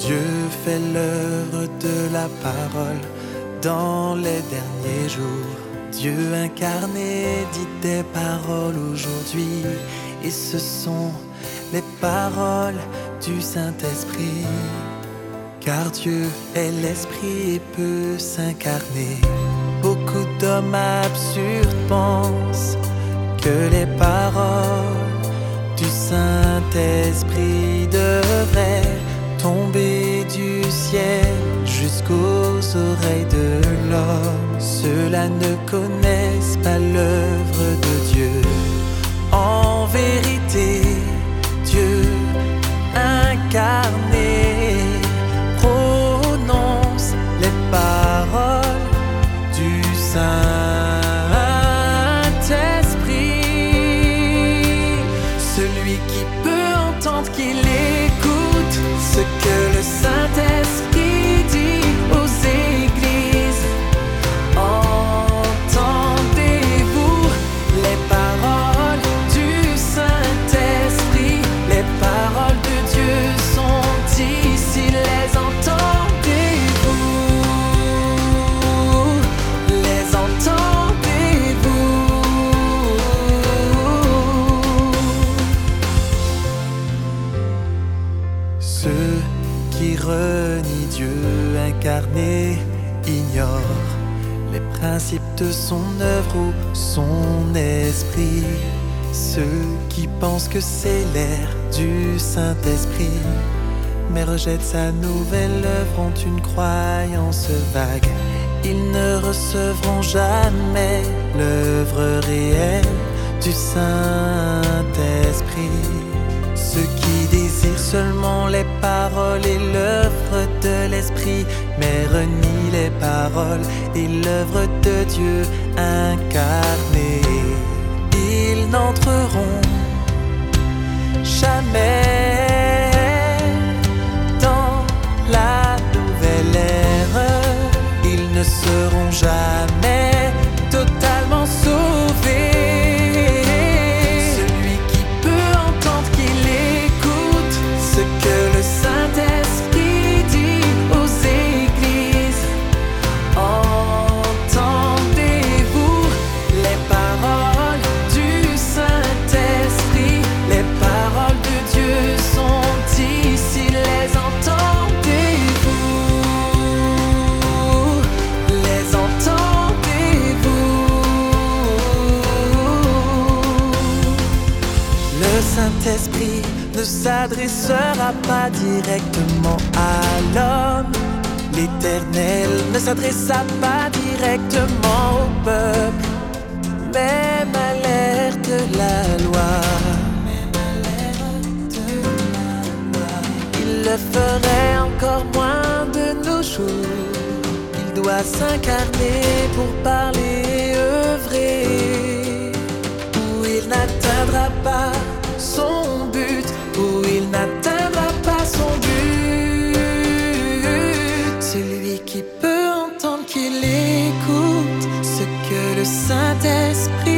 Dieu fait l'œuvre de la parole dans les derniers jours. Dieu incarné dit des paroles aujourd'hui et ce sont les paroles du Saint-Esprit. Car Dieu est l'Esprit et peut s'incarner. Beaucoup d'hommes absurdes pensent que les paroles du Saint-Esprit l'homme. Ceux-là ne connaissent pas l'œuvre de Dieu. En vérité, Dieu incarné prononce les paroles du Saint-Esprit. Celui qui peut entendre qu'il écoute ignorent les principes de son œuvre ou son esprit. Ceux qui pensent que c'est l'air du Saint-Esprit, mais rejettent sa nouvelle œuvre ont une croyance vague. Ils ne recevront jamais l'œuvre réelle du Saint-Esprit. Ceux qui désirent seulement les paroles et l'œuvre mais renient les paroles et l'œuvre de Dieu incarné, ils n'entreront jamais dans la nouvelle ère. Ils ne seront jamais Saint-Esprit ne s'adressera pas directement à l'homme. L'Éternel ne s'adressa pas directement au peuple, même à l'ère de la loi. Il le ferait encore moins de nos jours. Il doit s'incarner pour parler, œuvrer, où il n'atteindra pas best.